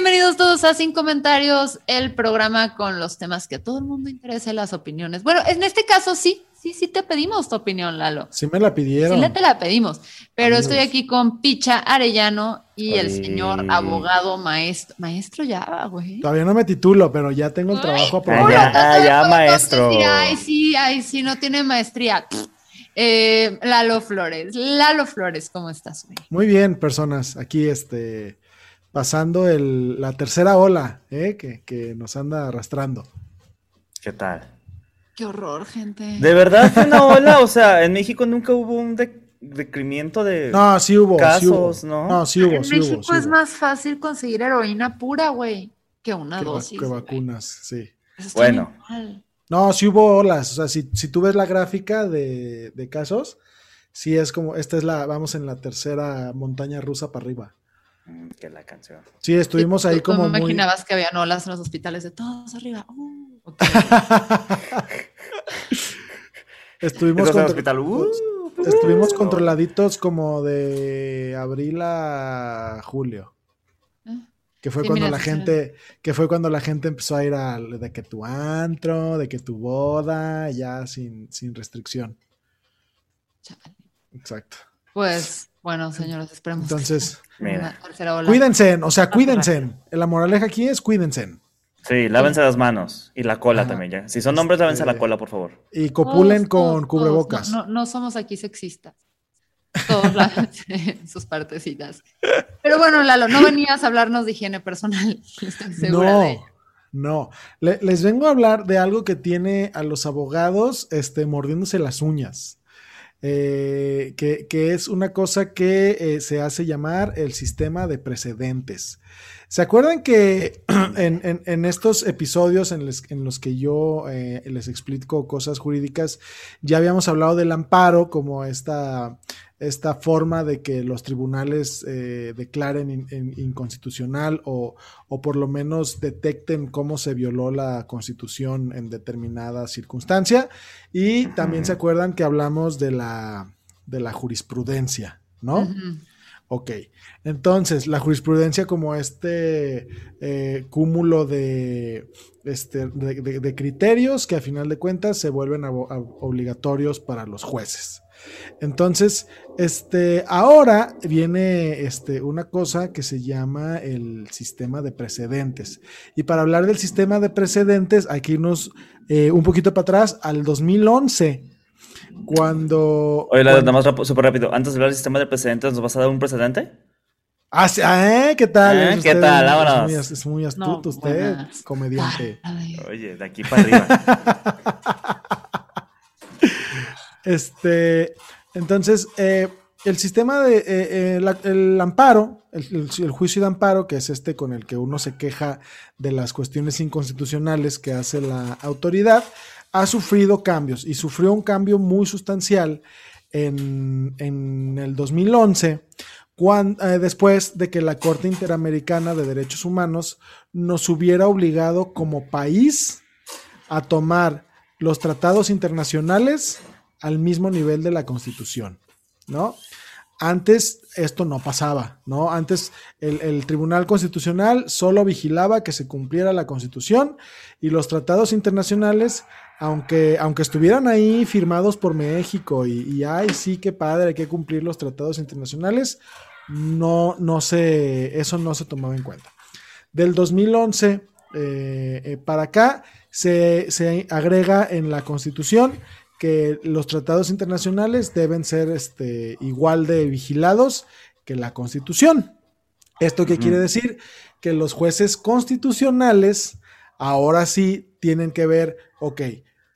Bienvenidos todos a Sin Comentarios, el programa con los temas que a todo el mundo interesa las opiniones. Bueno, en este caso sí, sí, sí te pedimos tu opinión, Lalo. Sí me la pidieron. Sí te la pedimos, pero estoy aquí con Picha Arellano y el señor abogado maestro. Maestro ya, güey. Todavía no me titulo, pero ya tengo el trabajo aprobado. Ya, ya, maestro. ay, sí, ay, sí, no tiene maestría. Eh, Lalo Flores, Lalo Flores, ¿cómo estás? Güey? Muy bien, personas. Aquí, este pasando el, la tercera ola ¿eh? que, que, nos anda arrastrando. ¿Qué tal? Qué horror, gente. ¿De verdad fue una ola? O sea, en México nunca hubo un decremento de no, sí hubo, casos, sí hubo. ¿no? No, sí hubo, en sí México hubo, es más fácil conseguir heroína pura, güey, que una que dosis. Que vacunas, sí. Bueno. No, sí hubo olas. O sea, si, si tú ves la gráfica de, de casos, sí es como, esta es la, vamos en la tercera montaña rusa para arriba. Que la canción. Sí, estuvimos ahí como. ¿Tú muy... imaginabas que había olas en los hospitales de todos arriba? Uh, okay. estuvimos, contra... hospital? Uh, estuvimos controladitos como de abril a julio. Que fue Sí, cuando mira, la sí, gente, que fue cuando la gente empezó a ir a de que tu antro, de que tu boda, ya sin, sin restricción. Chale. Exacto. Pues, bueno, señores, esperemos. Entonces, Mira. cuídense, o sea, cuídense. La moraleja aquí es cuídense. Sí, lávense las manos y la cola Ajá. también ya. Si son hombres, lávense la cola, por favor. Y copulen Todos, con todos, cubrebocas. todos. No, no, no somos aquí sexistas. Todos lávense sus partecitas. Pero bueno, Lalo, no venías a hablarnos de higiene personal. Estoy segura de ello. No, no. Le- les vengo a hablar de algo que tiene a los abogados este, mordiéndose las uñas. Eh, que, que es una cosa que eh, se hace llamar el sistema de precedentes. ¿Se acuerdan que en, en- en estos episodios en, les- en los que yo eh, les explico cosas jurídicas, ya habíamos hablado del amparo como esta, esta forma de que los tribunales eh, declaren in- in- inconstitucional o, o por lo menos detecten cómo se violó la constitución en determinada circunstancia? Y también se acuerdan que hablamos de la, de la jurisprudencia, ¿no? Ok, entonces la jurisprudencia como este eh, cúmulo de, este, de, criterios que a final de cuentas se vuelven obligatorios para los jueces. Entonces, este, ahora viene este, una cosa que se llama el sistema de precedentes. Y para hablar del sistema de precedentes, hay que irnos eh, un poquito para atrás al 2011, cuando... Oye, la- cuando- nada más súper rápido. Antes de hablar del sistema de precedentes, ¿nos vas a dar un precedente? Ah, sí, ah, ¿eh? ¿Qué tal? ¿Eh? ¿Qué usted tal? Vámonos. Es muy, es muy astuto No, usted, buenas comediante. tardes. Oye, de aquí para arriba. Este, entonces, eh, el sistema de, eh, eh, la- el amparo, el, el- el juicio de amparo, que es este con el que uno se queja de las cuestiones inconstitucionales que hace la autoridad, ha sufrido cambios y sufrió un cambio muy sustancial en, en el 2011, cuan- eh, después de que la Corte Interamericana de Derechos Humanos nos hubiera obligado como país a tomar los tratados internacionales al mismo nivel de la Constitución, ¿no? Antes esto no pasaba, ¿no? Antes el Tribunal Constitucional solo vigilaba que se cumpliera la Constitución y los tratados internacionales, aunque, aunque estuvieran ahí firmados por México y, y ay, sí, qué padre, hay que cumplir los tratados internacionales, no, no se, eso no se tomaba en cuenta. Del 2011 eh, eh, para acá se, se, agrega en la Constitución que los tratados internacionales deben ser este, igual de vigilados que la Constitución. ¿Esto qué quiere decir? Que los jueces constitucionales ahora sí tienen que ver, ok,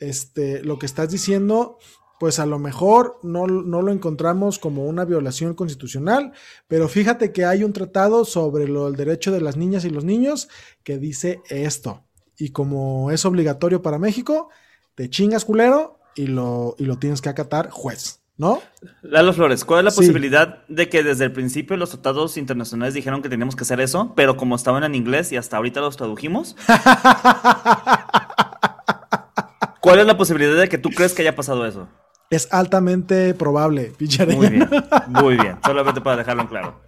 este, lo que estás diciendo pues a lo mejor no, no, lo encontramos como una violación constitucional, pero fíjate que hay un tratado sobre lo, el derecho de las niñas y los niños que dice esto. Y como es obligatorio para México, te chingas culero y lo, y lo tienes que acatar juez. ¿No? Lalo Flores, ¿cuál es la posibilidad de que desde el principio los tratados internacionales dijeron que teníamos que hacer eso, pero como estaban en inglés y hasta ahorita los tradujimos? ¿Cuál es la posibilidad de que tú crees que haya pasado eso? Es altamente probable, Muy bien, muy bien. Solamente para dejarlo en claro.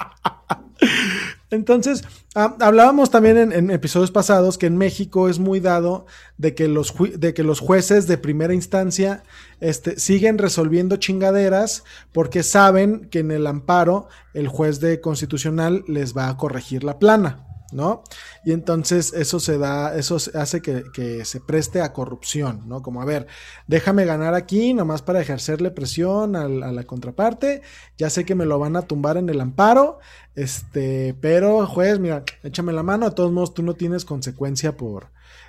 Entonces, ah, hablábamos también en, episodios pasados que en México es muy dado de que los, de que los jueces de primera instancia este, siguen resolviendo chingaderas porque saben que en el amparo el juez de constitucional les va a corregir la plana. ¿No? Y entonces eso se da, eso hace que, se preste a corrupción, ¿no? Como, a ver, déjame ganar aquí nomás para ejercerle presión a, la contraparte, ya sé que me lo van a tumbar en el amparo, este, pero juez, mira, échame la mano, de todos modos tú no tienes consecuencia por,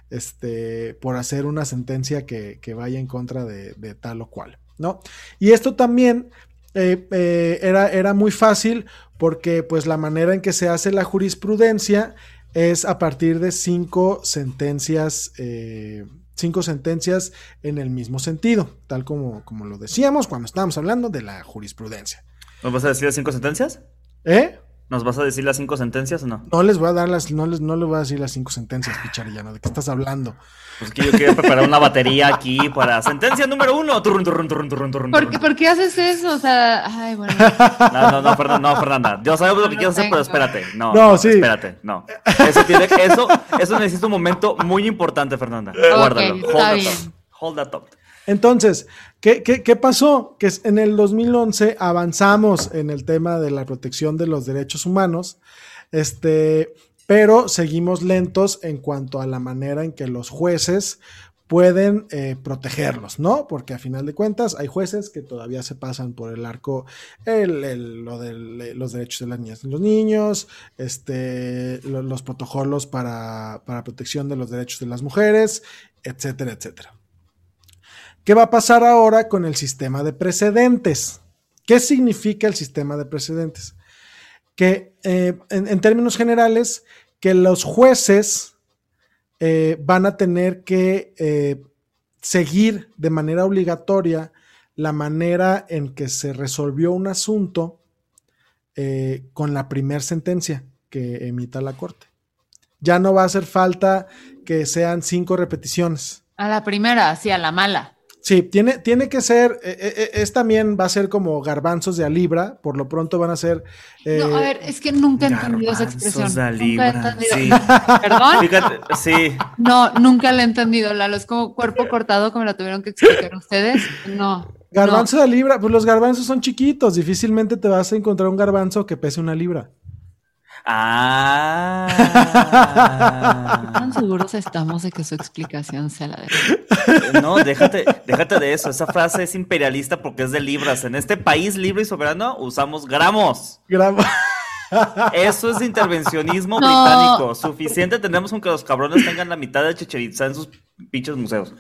este, por hacer una sentencia que, vaya en contra de, tal o cual, ¿no? Y esto también eh, eh, era, era muy fácil porque pues la manera en que se hace la jurisprudencia es a partir de cinco sentencias, eh, cinco sentencias en el mismo sentido, tal como, como lo decíamos cuando estábamos hablando de la jurisprudencia. ¿Nos vas a decir las cinco sentencias? ¿Eh? ¿Nos vas a decir las cinco sentencias o no? No les voy a dar las, no les, no les voy a decir las cinco sentencias, Picharillano. ¿De qué estás hablando? Pues que yo quería preparar una batería aquí para sentencia número uno. Turrun, turrun, turrun, turrun, turrun, ¿Por, qué, ¿Por qué haces eso? O sea, ay, bueno. No, no, no, Fernanda, no, Fernanda. Yo sabemos lo que quieres hacer, pero espérate. No, no, sí. Espérate, no. Eso, tiene, eso, eso necesita un momento muy importante, Fernanda. Guárdalo. Hold, that bien. Hold that thought. Entonces, ¿qué, ¿qué, pasó? Que en el 2011 avanzamos en el tema de la protección de los derechos humanos, este, pero seguimos lentos en cuanto a la manera en que los jueces pueden eh, protegerlos, ¿no? Porque a final de cuentas hay jueces que todavía se pasan por el arco el, lo de los derechos de las niñas y los niños, este, los protocolos para, para protección de los derechos de las mujeres, etcétera, etcétera. ¿Qué va a pasar ahora con el sistema de precedentes? ¿Qué significa el sistema de precedentes? Que eh, en, términos generales, que los jueces eh, van a tener que eh, seguir de manera obligatoria la manera en que se resolvió un asunto con la primera sentencia que emita la Corte. Ya no va a hacer falta que sean cinco repeticiones. A la primera, sí, a la mala. Sí, tiene, tiene que ser, eh, eh, eh, es también va a ser como garbanzos de a libra, por lo pronto van a ser... no, a ver, es que nunca he entendido esa expresión. De a libra, sí. ¿Perdón? Fíjate, sí. No, nunca la he entendido, Lalo, es como cuerpo cortado como la tuvieron que explicar ustedes, no. Garbanzo de a libra, pues los garbanzos son chiquitos, difícilmente te vas a encontrar un garbanzo que pese una libra. Ah. ¿Tan seguros estamos de que su explicación sea la de No, déjate, déjate de eso. Esa frase es imperialista porque es de libras. En este país libre y soberano usamos gramos. Gramos. Eso es intervencionismo británico. Suficiente tenemos con que los cabrones tengan la mitad de Chichen en sus pinches museos.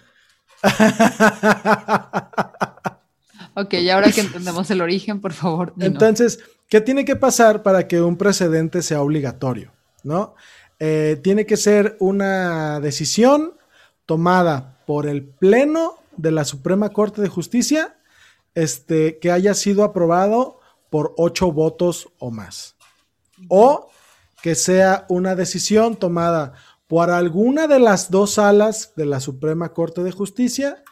Ok, y ahora que entendemos el origen, por favor. Entonces, ¿Qué tiene que pasar para que un precedente sea obligatorio? ¿No? Eh, tiene que ser una decisión tomada por el Pleno de la Suprema Corte de Justicia este, que haya sido aprobado por ocho votos o más. O que sea una decisión tomada por alguna de las dos salas de la Suprema Corte de Justicia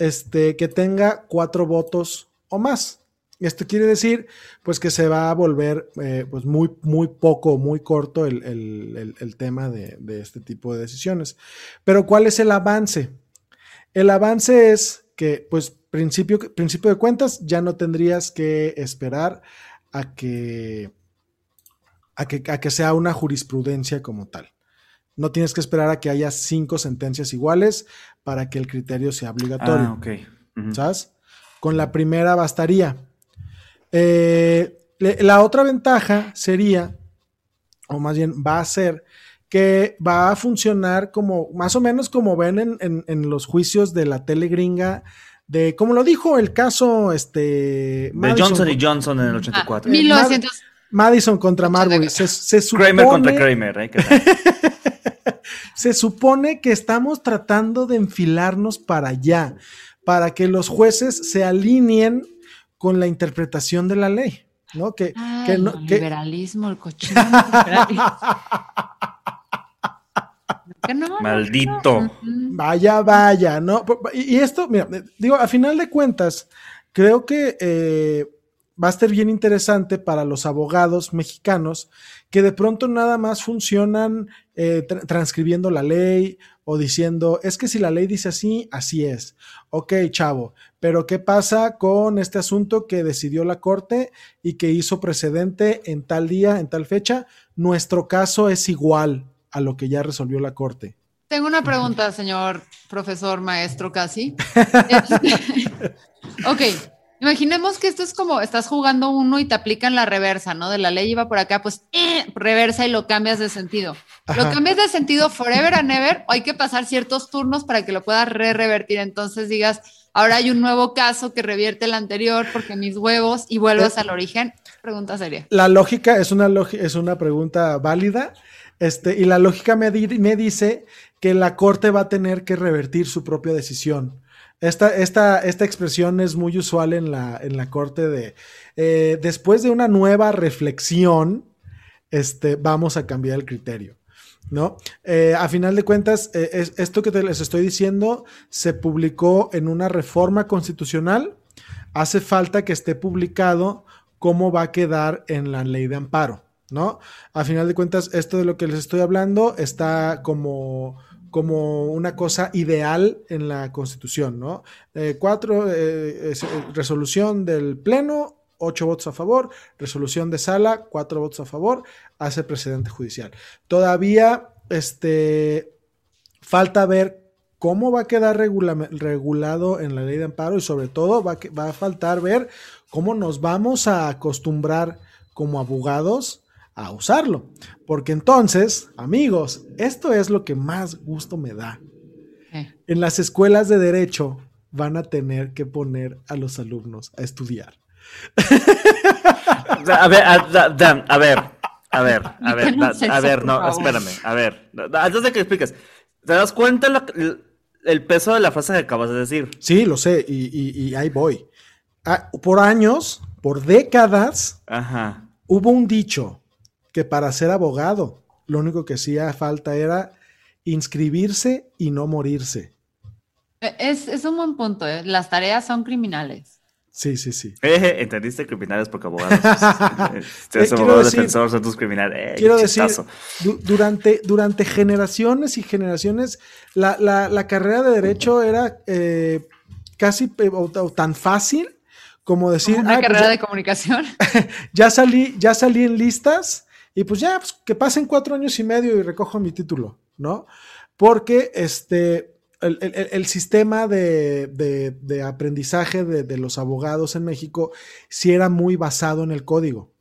este, que tenga cuatro votos o más. Esto quiere decir, pues, que se va a volver, eh, pues, muy, muy poco, muy corto el, tema de, este tipo de decisiones. Pero, ¿cuál es el avance? El avance es que, pues, principio, principio de cuentas, ya no tendrías que esperar a que, a que, a que sea una jurisprudencia como tal. No tienes que esperar a que haya cinco sentencias iguales para que el criterio sea obligatorio. Ah, ok. ¿Sabes? Con la primera bastaría. Eh, la otra ventaja sería, o más bien va a ser, que va a funcionar como, más o menos como ven en, los juicios de la tele gringa, de, como lo dijo el caso, este... De Johnson y Johnson en el 84. Ah, Madison contra Marbury. Se, Kramer contra Kramer. ¿eh? se supone que estamos tratando de enfilarnos para allá, para que los jueces se alineen con la interpretación de la ley. ¿no? Que, que no, el liberalismo, el cochino. Maldito. Vaya, vaya, ¿no? Y esto, mira, digo, a final de cuentas, creo que eh, va a ser bien interesante para los abogados mexicanos que de pronto nada más funcionan eh, transcribiendo la ley o diciendo, es que si la ley dice así, así es. Ok, chavo, pero ¿qué pasa con este asunto que decidió la Corte y que hizo precedente en tal día, en tal fecha? Nuestro caso es igual a lo que ya resolvió la Corte. Tengo una pregunta, señor profesor, maestro casi. ok, Imaginemos que esto es como estás jugando uno y te aplican la reversa, ¿no? De la ley iba por acá, pues eh, reversa y lo cambias de sentido. ¿Lo cambias de sentido forever and ever o hay que pasar ciertos turnos para que lo puedas re-revertir? Entonces digas, ahora hay un nuevo caso que revierte el anterior porque mis huevos y vuelves al origen. Pregunta seria. La lógica es una, es una pregunta válida. Este, y la lógica me, me dice que la corte va a tener que revertir su propia decisión. Esta, esta, esta expresión es muy usual en la, en la corte de, eh, después de una nueva reflexión, este, vamos a cambiar el criterio. ¿No? Eh, a final de cuentas, eh, esto que les estoy diciendo se publicó en una reforma constitucional. Hace falta que esté publicado cómo va a quedar en la ley de amparo, ¿no? A final de cuentas, esto de lo que les estoy hablando está como como una cosa ideal en la Constitución, ¿no? Eh, cuatro, eh, eh, resolución del Pleno, ocho votos a favor, resolución de sala, cuatro votos a favor, hace precedente judicial. Todavía, este, falta ver cómo va a quedar regulado en la ley de amparo y sobre todo va, va a faltar ver cómo nos vamos a acostumbrar como abogados a usarlo. Porque entonces, amigos, esto es lo que más gusto me da. En las escuelas de derecho van a tener que poner a los alumnos a estudiar. a ver, a, ver, a ver, a ver, a ver, no, espérame, a ver, antes de que expliques, ¿te das cuenta el peso de la frase que acabas de decir? Sí, lo sé, y, ahí voy. Ah, por años, por décadas, hubo un dicho que para ser abogado lo único que hacía falta era inscribirse y no morirse. E, es, un buen punto, ¿eh? las tareas son criminales. Sí, sí, sí. Eh, entendiste criminales porque abogados. Pues, eh, abogado defensor, son tus criminales. Eh, quiero decir, durante, durante generaciones y generaciones, la, la, carrera de Derecho era casi tan fácil como decir. Una pues carrera de comunicación. ya salí, ya salí en listas y pues ya, pues, que pasen cuatro años y medio y recojo mi título, ¿no? Porque este, el, sistema de, aprendizaje de, de, los abogados en México sí era muy basado en el código.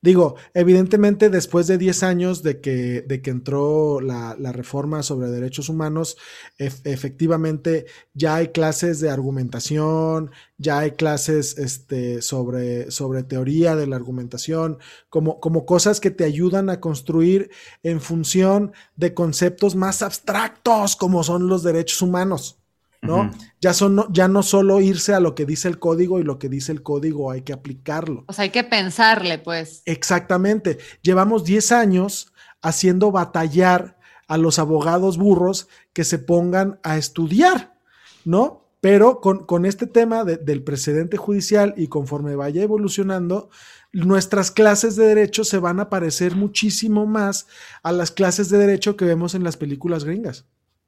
Digo, evidentemente después de 10 años de que, de que entró la, reforma sobre derechos humanos, efectivamente ya hay clases de argumentación, ya hay clases este, sobre, sobre teoría de la argumentación, como, como cosas que te ayudan a construir en función de conceptos más abstractos como son los derechos humanos. ¿No? ya, son, ya no solo irse a lo que dice el código y lo que dice el código hay que aplicarlo. O sea, hay que pensarle, pues. Exactamente. Llevamos 10 años haciendo batallar a los abogados burros que se pongan a estudiar, ¿no? Pero con, este tema del precedente judicial y conforme vaya evolucionando, nuestras clases de derecho se van a parecer muchísimo más a las clases de derecho que vemos en las películas gringas.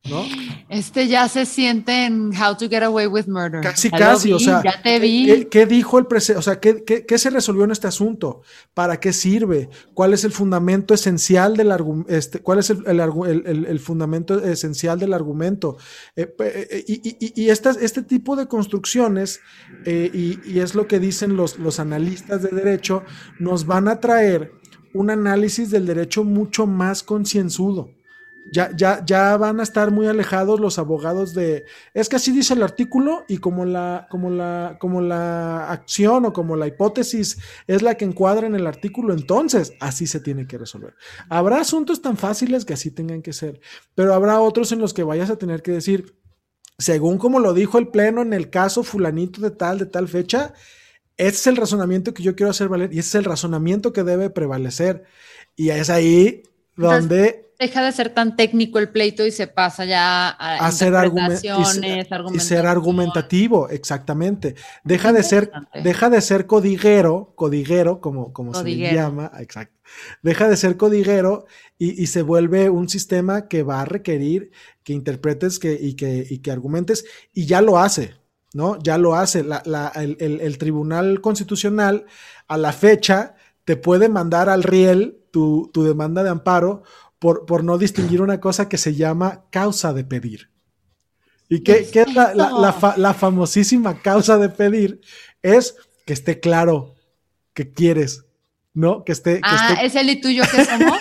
¿No? Este ya se siente en How to Get Away with Murder. Casi, casi, o sea, ya te vi. ¿qué, qué dijo el presidente? O sea, ¿qué, ¿qué, se resolvió en este asunto? ¿Para qué sirve? ¿Cuál es el fundamento esencial del argumento? Este, ¿Cuál es el, el, el, fundamento esencial del argumento? Eh, eh, y, y, y este tipo de construcciones, eh, y, es lo que dicen los, los analistas de derecho, nos van a traer un análisis del derecho mucho más concienzudo ya, ya, ya van a estar muy alejados los abogados de. Es que así dice el artículo, y como la, como la, como la acción o como la hipótesis es la que encuadra en el artículo, entonces así se tiene que resolver. Habrá asuntos tan fáciles que así tengan que ser, pero habrá otros en los que vayas a tener que decir, según como lo dijo el Pleno en el caso fulanito de tal, de tal fecha, ese es el razonamiento que yo quiero hacer valer y ese es el razonamiento que debe prevalecer. Y es ahí donde deja de ser tan técnico el pleito y se pasa ya a, a ser y, ser argumentativo, exactamente. Deja de ser, deja de ser codiguero, codiguero, como, como se le llama, exacto. Deja de ser codiguero y, se vuelve un sistema que va a requerir que interpretes que, y, que, y que argumentes, y ya lo hace, ¿no? Ya lo hace. el, Tribunal Constitucional a la fecha te puede mandar al riel tu, tu demanda de amparo por, no distinguir una cosa que se llama causa de pedir. ¿Y qué, es la, famosísima causa de pedir? Es que esté claro que quieres, ¿no? Que esté. ah, ¿es él y tú yo que somos?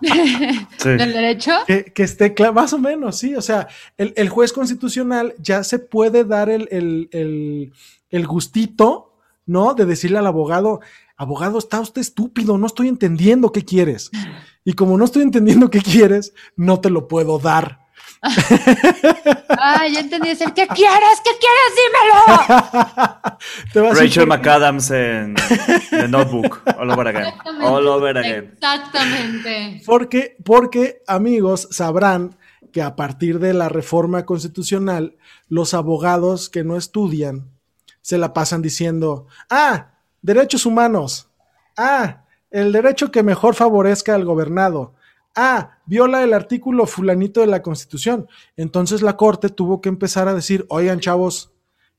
¿Del derecho? Que, esté claro, más o menos, sí. O sea, el, juez constitucional ya se puede dar el, el, el gustito, ¿no? De decirle al abogado, abogado, está usted estúpido, no estoy entendiendo qué quieres. Y como no estoy entendiendo qué quieres, no te lo puedo dar. ah, ya entendí. Es el ¿qué quieres? ¿Qué quieres? Dímelo. Rachel McAdams en The Notebook. All over again. All over again. Exactamente. Porque, porque, amigos, sabrán que a partir de la reforma constitucional, los abogados que no estudian se la pasan diciendo, ah, derechos humanos. Ah, el derecho que mejor favorezca al gobernado. Ah, viola el artículo fulanito de la Constitución. Entonces la Corte tuvo que empezar a decir, oigan chavos,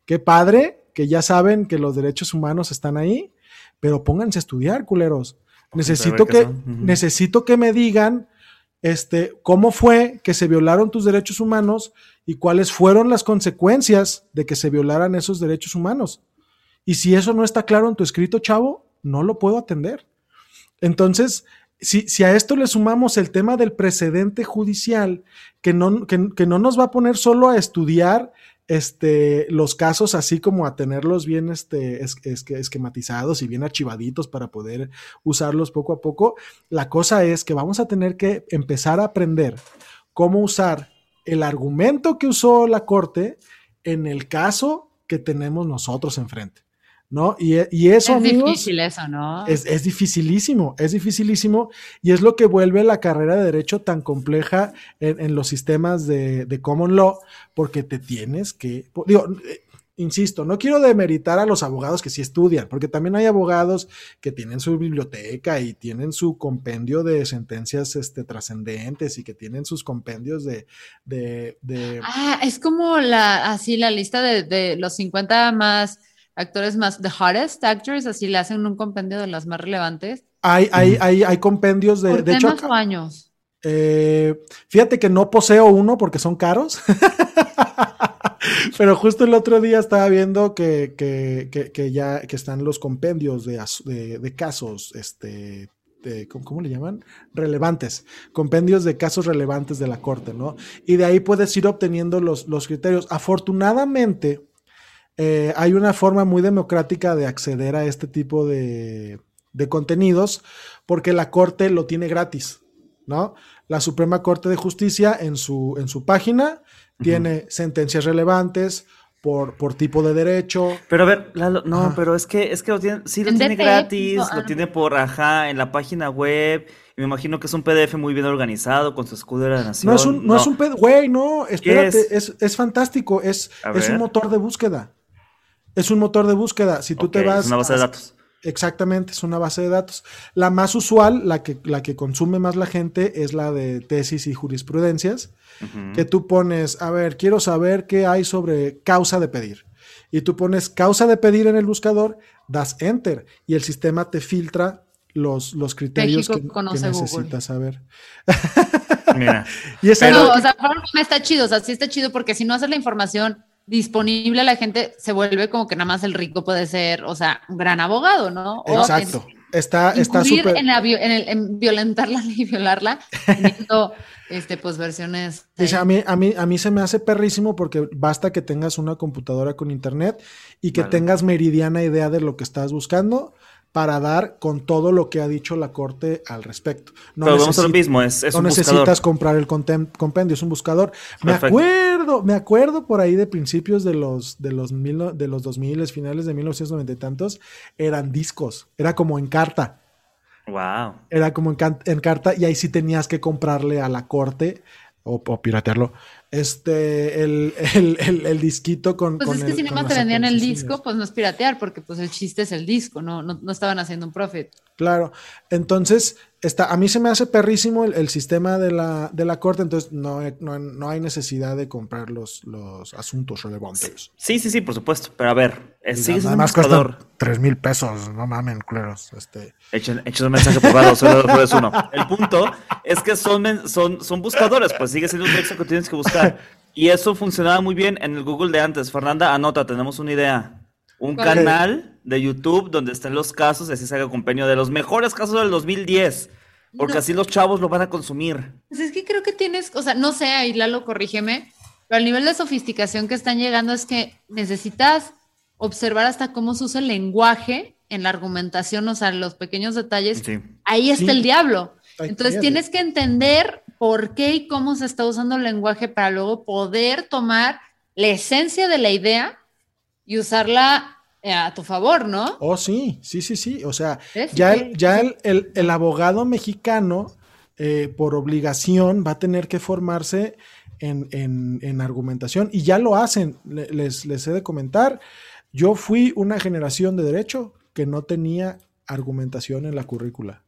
qué padre que ya saben que los derechos humanos están ahí, pero pónganse a estudiar, culeros. Necesito que, necesito que me digan este, cómo fue que se violaron tus derechos humanos y cuáles fueron las consecuencias de que se violaran esos derechos humanos. Y si eso no está claro en tu escrito, chavo, no lo puedo atender. Entonces, si, a esto le sumamos el tema del precedente judicial, que no, que, no nos va a poner solo a estudiar este, los casos así como a tenerlos bien este, esquematizados y bien archivaditos para poder usarlos poco a poco, la cosa es que vamos a tener que empezar a aprender cómo usar el argumento que usó la Corte en el caso que tenemos nosotros enfrente. ¿No? Y, y eso, es difícil eso, ¿no? Es, es, dificilísimo, es dificilísimo y es lo que vuelve la carrera de derecho tan compleja en, los sistemas de, de, common law, porque te tienes que, digo, eh, insisto, no quiero demeritar a los abogados que sí estudian, porque también hay abogados que tienen su biblioteca y tienen su compendio de sentencias este, trascendentes y que tienen sus compendios de, de, de... Ah, es como la, así la lista de, de los 50 más actores más, the hottest actors, así le hacen un compendio de las más relevantes. Hay, hay, hay, hay compendios de, ¿Por de hecho. o años? Eh, fíjate que no poseo uno porque son caros. Pero justo el otro día estaba viendo que, que, que, ya que están los compendios de, de, casos, este, de, ¿cómo, le llaman? Relevantes, compendios de casos relevantes de la corte, ¿no? Y de ahí puedes ir obteniendo los, los criterios. Afortunadamente, eh, hay una forma muy democrática de acceder a este tipo de, contenidos porque la Corte lo tiene gratis, ¿no? La Suprema Corte de Justicia en su, en su página tiene sentencias relevantes, por, por, tipo de derecho. Pero a ver, no, pero es que, es que lo tiene, sí lo tiene gratis, lo ah. tiene por ajá, en la página web. Y me imagino que es un PDF muy bien organizado con su escudo de la nación. No es un, no, es un PDF, güey, no, espérate, es? es? fantástico, es, es un motor de búsqueda. Es un motor de búsqueda. Si tú te vas. Es una base de datos. Exactamente, es una base de datos. La más usual, la que, la que consume más la gente, es la de tesis y jurisprudencias, que tú pones, a ver, quiero saber qué hay sobre causa de pedir. Y tú pones causa de pedir en el buscador, das enter y el sistema te filtra los, los criterios que, necesitas saber. Mira. y eso o sea, está chido, o sea, sí está chido porque si no haces la información disponible la gente se vuelve como que nada más el rico puede ser, o sea, un gran abogado, ¿no? Exacto. está está súper en, en, violentarla y violarla teniendo este pues versiones a mí a mí a mí se me hace perrísimo porque basta que tengas una computadora con internet y que tengas meridiana idea de lo que estás buscando para dar con todo lo que ha dicho la corte al respecto. No Pero vamos a lo mismo, es, no necesitas comprar el compendio, es un buscador. Me acuerdo, me acuerdo por ahí de principios de los de los mil, de los 2000, finales de 1990 y tantos, eran discos, era como en carta. Wow. Era como en, carta y ahí sí tenías que comprarle a la corte o, o piratearlo este, el, el, el, disquito con. Pues es que si nomás te vendían el disco, pues no es piratear, porque pues el chiste es el disco, no, no, no estaban haciendo un profit. Claro. Entonces, está, a mí se me hace perrísimo el, sistema de la, de la corte, entonces no, no, hay necesidad de comprar los, los asuntos relevantes. Sí, sí, sí, por supuesto. Pero a ver, sigue siendo Además cuesta tres mil pesos, no mamen, culeros. Este. Echen, un mensaje privado, solo es uno. El punto es que son, son, son buscadores, pues sigue siendo un texto que tienes que buscar. Y eso funcionaba muy bien en el Google de antes. Fernanda, anota, tenemos una idea. Un canal de YouTube donde estén los casos y así se haga compendio de los mejores casos del 2010. Porque así los chavos lo van a consumir. Pues es que creo que tienes, o sea, no sé, ahí Lalo, corrígeme, pero el nivel de sofisticación que están llegando es que necesitas observar hasta cómo se usa el lenguaje en la argumentación, o sea, los pequeños detalles. Ahí está el diablo. Entonces tienes que entender por qué y cómo se está usando el lenguaje para luego poder tomar la esencia de la idea y usarla a tu favor, ¿no? Oh, sí, sí, sí, sí. O sea, ya, el, ya el, abogado mexicano, eh, por obligación, va a tener que formarse en, argumentación y ya lo hacen. Les, les he de comentar, yo fui una generación de derecho que no tenía argumentación en la currícula.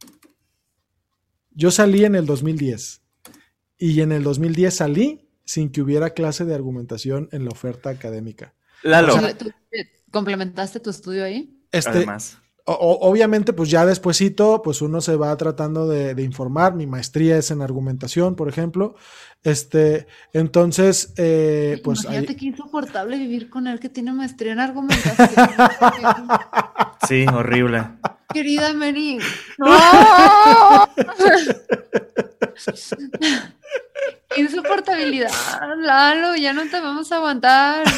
Yo salí en el 2010 y en el 2010 salí sin que hubiera clase de argumentación en la oferta académica. Lalo. ¿Complementaste tu estudio ahí? Este, Además. obviamente, pues ya despuesito, pues uno se va tratando de, informar. Mi maestría es en argumentación, por ejemplo. Este, entonces, eh, pues. Imagínate qué insoportable vivir con él que tiene maestría en argumentación. sí, horrible. Querida Mary. ¡No! Insoportabilidad, Lalo, ya no te vamos a aguantar.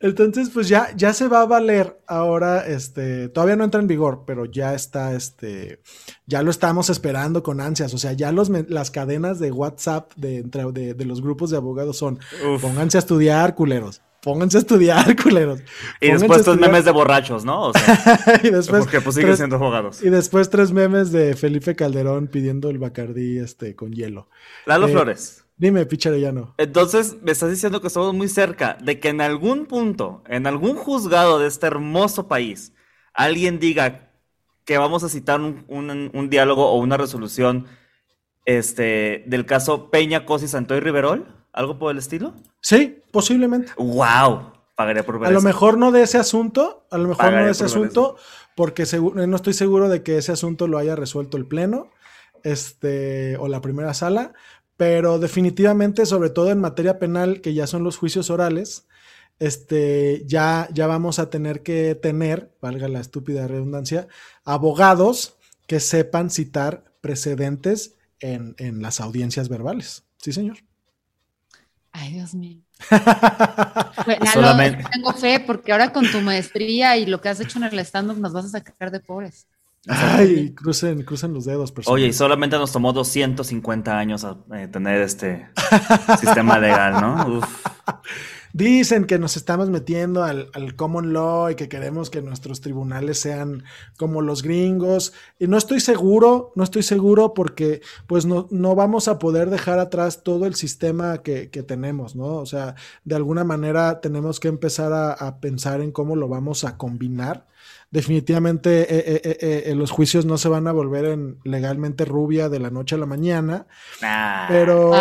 Entonces, pues ya, ya se va a valer ahora, este, todavía no entra en vigor, pero ya está, este, ya lo estamos esperando con ansias. O sea, ya los, las cadenas de WhatsApp de, de, los grupos de abogados son, pónganse a estudiar, culeros pónganse a estudiar, culeros. Y después tres memes de borrachos, ¿no? O sea, y después porque pues siguen siendo abogados. Y después tres memes de Felipe Calderón pidiendo el Bacardí este, con hielo. Lalo eh, Flores. Dime, Picharellano. Entonces, me estás diciendo que estamos muy cerca de que en algún punto, en algún juzgado de este hermoso país, alguien diga que vamos a citar un, un, diálogo o una resolución este, del caso Peña, Cosi, Santoy Riverol. ¿Algo por el estilo? Sí, posiblemente. ¡Wow! Pagaría por ver A lo mejor no de ese asunto, a lo mejor no de ese asunto, porque no estoy seguro de que ese asunto lo haya resuelto el Pleno este, o la primera sala, pero definitivamente, sobre todo en materia penal, que ya son los juicios orales, este, ya, ya vamos a tener que tener, valga la estúpida redundancia, abogados que sepan citar precedentes en, en las audiencias verbales. Sí, señor. Ay, Dios mío. tengo fe porque ahora con tu maestría y lo que has hecho en el stand-up nos vas a sacar de pobres. Ay, crucen, crucen los dedos. Personas. Oye, y solamente nos tomó 250 años eh, tener este sistema legal, ¿no? Dicen que nos estamos metiendo al, al, common law y que queremos que nuestros tribunales sean como los gringos. Y no estoy seguro, no estoy seguro porque pues no, no vamos a poder dejar atrás todo el sistema que, que tenemos, ¿no? O sea, de alguna manera tenemos que empezar a, a pensar en cómo lo vamos a combinar definitivamente eh, eh, eh, los juicios no se van a volver en legalmente rubia de la noche a la mañana. Pero,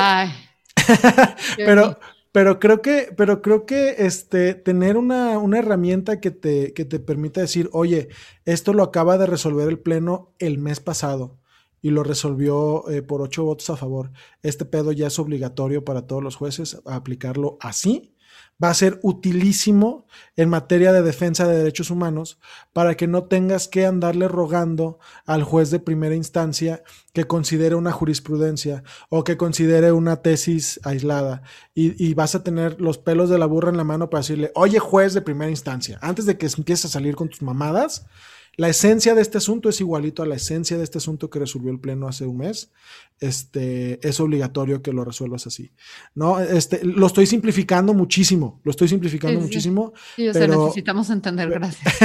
pero, pero creo que, pero creo que este, tener una, una herramienta que te, que te permita decir, oye, esto lo acaba de resolver el Pleno el mes pasado y lo resolvió por ocho votos a favor. Este pedo ya es obligatorio para todos los jueces aplicarlo así va a ser utilísimo en materia de defensa de derechos humanos para que no tengas que andarle rogando al juez de primera instancia que considere una jurisprudencia o que considere una tesis aislada. Y, vas a tener los pelos de la burra en la mano para decirle, oye juez de primera instancia, antes de que empieces a salir con tus mamadas, la esencia de este asunto es igualito a la esencia de este asunto que resolvió el Pleno hace un mes. Este, es obligatorio que lo resuelvas así. ¿no? Este, lo estoy simplificando muchísimo, lo estoy simplificando muchísimo. Sí, o sea, necesitamos entender, gracias.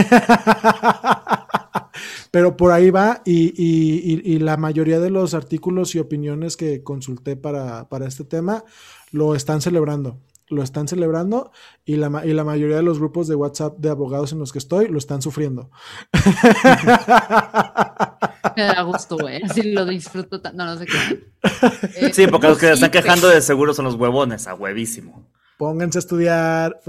pero por ahí va y, y, la mayoría de los artículos y opiniones que consulté para, para este tema lo están celebrando lo están celebrando y la, y la mayoría de los grupos de WhatsApp de abogados en los que estoy lo están sufriendo. Me da gusto, güey. Así lo disfruto. No, no sé qué. sí, porque los que se están quejando de seguro son los huevones, a huevísimo. Pónganse a estudiar.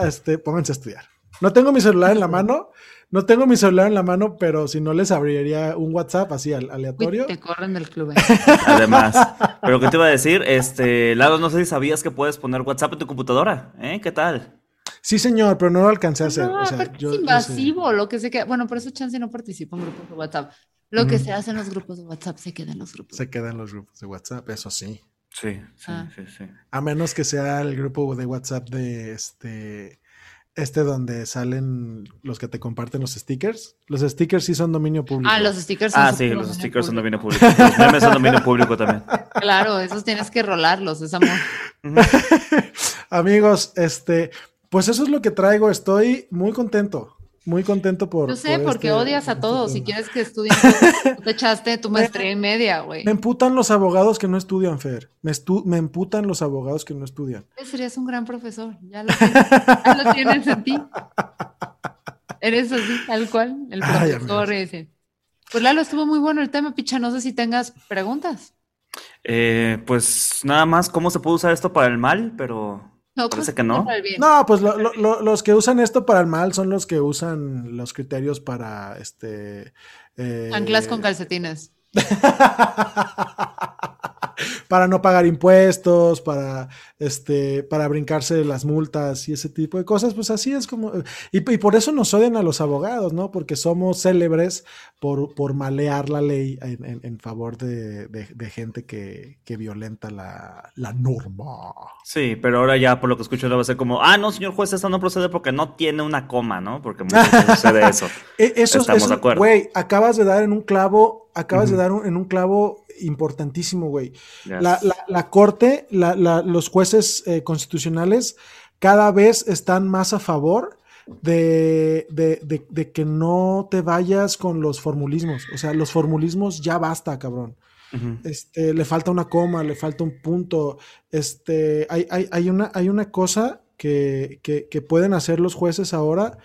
Este, pónganse a estudiar. No tengo mi celular en la mano, no tengo mi celular en la mano, pero si no les abriría un WhatsApp así aleatorio. te corren del club. Además, pero ¿qué te iba a decir? Este, Lado, no sé si sabías que puedes poner WhatsApp en tu computadora, ¿eh? ¿Qué tal? Sí, señor, pero no lo alcancé a hacer. No, es invasivo, lo que se queda. Bueno, por eso chance no participo en grupos de WhatsApp. Lo que se hace en los grupos de WhatsApp se queda en los grupos. Se queda en los grupos de WhatsApp, eso sí. Sí, sí, ah. sí, sí. A menos que sea el grupo de WhatsApp de este este donde salen los que te comparten los stickers. Los stickers sí son dominio público. Ah, los stickers son Ah, sí, los stickers son dominio público. Los memes son dominio público también. Claro, esos tienes que rolarlos, es amor. Amigos, este, pues eso es lo que traigo. Estoy muy contento muy contento por. Yo sé, porque este odias a todos. Si quieres que estudien, te echaste tu maestría en media, güey. Me emputan los abogados que no estudian, Fer. Me, me emputan los abogados que no estudian. Serías un gran profesor. Ya lo tienes, ya lo tienes en ti. Eres así, tal cual. El profesor ese. Pues Lalo, estuvo muy bueno el tema, picha. No sé si tengas preguntas. Eh, pues nada más, ¿cómo se puede usar esto para el mal? Pero no, Parece pues, que no. No, pues los que usan esto para el mal son los que usan los criterios para este. Eh, Anclas con calcetines. para no pagar impuestos, para este, para brincarse las multas y ese tipo de cosas, pues así es como, y, por eso nos odian a los abogados, ¿no? Porque somos célebres por, por malear la ley en, favor de, gente que, violenta la, norma. Sí, pero ahora ya por lo que escucho va a ser como, ah, no, señor juez, esto no procede porque no tiene una coma, ¿no? Porque muchas veces sucede eso. E, eso Estamos de acuerdo. Güey, acabas de dar en un clavo, acabas de dar en un clavo importantísimo, güey. La, corte, los jueces eh, constitucionales cada vez están más a favor de, que no te vayas con los formulismos. O sea, los formulismos ya basta, cabrón. este, le falta una coma, le falta un punto. Este, hay, hay, una, hay una cosa que, que pueden hacer los jueces ahora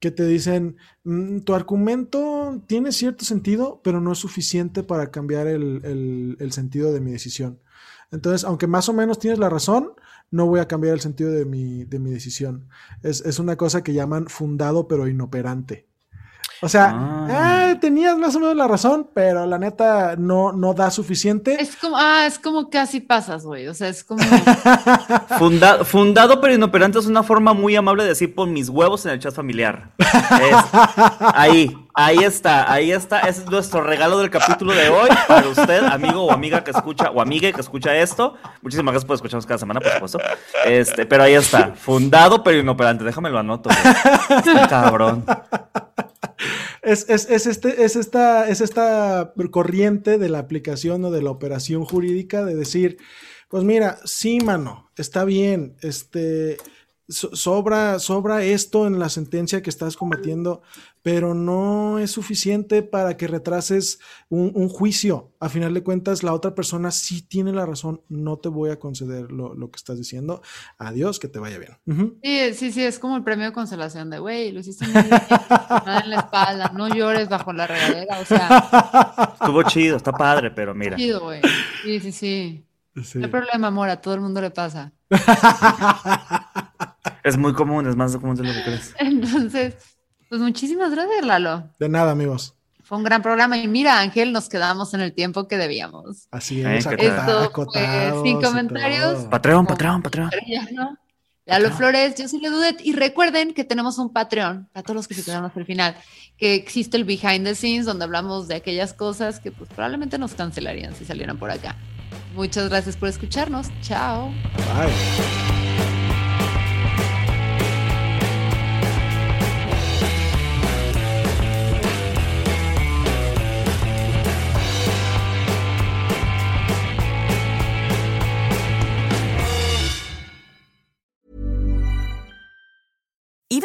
que te dicen, mm, tu argumento tiene cierto sentido, pero no es suficiente para cambiar el, sentido de mi decisión. Entonces, aunque más o menos tienes la razón, no voy a cambiar el sentido de mi, de mi decisión. Es, es, una cosa que llaman fundado pero inoperante. O sea, ah. eh, tenías más o menos la razón, pero la neta no, no da suficiente. Es como, ah, es como casi pasas, güey. O sea, es como. fundado pero inoperante es una forma muy amable de decir pon mis huevos en el chat familiar. ahí, ahí está, ahí está. Ese es nuestro regalo del capítulo de hoy para usted, amigo o amiga que escucha, o amiga que escucha esto. Muchísimas gracias por escucharnos cada semana, por supuesto. Este, pero ahí está. Fundado pero inoperante. Déjame lo anoto. cabrón es, este, es, esta, es esta corriente de la aplicación o de la operación jurídica de decir, Pues mira, sí, mano, está bien. Este sobra, sobra esto en la sentencia que estás combatiendo, pero no es suficiente para que retrases un, juicio. A final de cuentas, la otra persona sí tiene la razón. No te voy a conceder lo, que estás diciendo. Adiós, que te vaya bien. Sí, sí, sí, es como el premio de consolación de, güey, lo hiciste muy bien, en la espalda, no llores bajo la regadera, o sea. Estuvo chido, está padre, pero mira. Chido, güey. Sí, sí, sí. No hay problema, amor, a todo el mundo le pasa. Es muy común, es más común de lo que crees. Entonces, pues muchísimas gracias, Lalo. De nada, amigos. Fue un gran programa y mira, Ángel, nos quedamos en el tiempo que debíamos. Así es, sin comentarios. Patreon, Patreon, Patreon. Lalo Flores, yo soy Ledudet y recuerden que tenemos un Patreon para todos los que se quedaron hasta el final, que existe el behind the scenes donde hablamos de aquellas cosas que pues probablemente nos cancelarían si salieran por acá. Muchas gracias por escucharnos. Chao. Bye.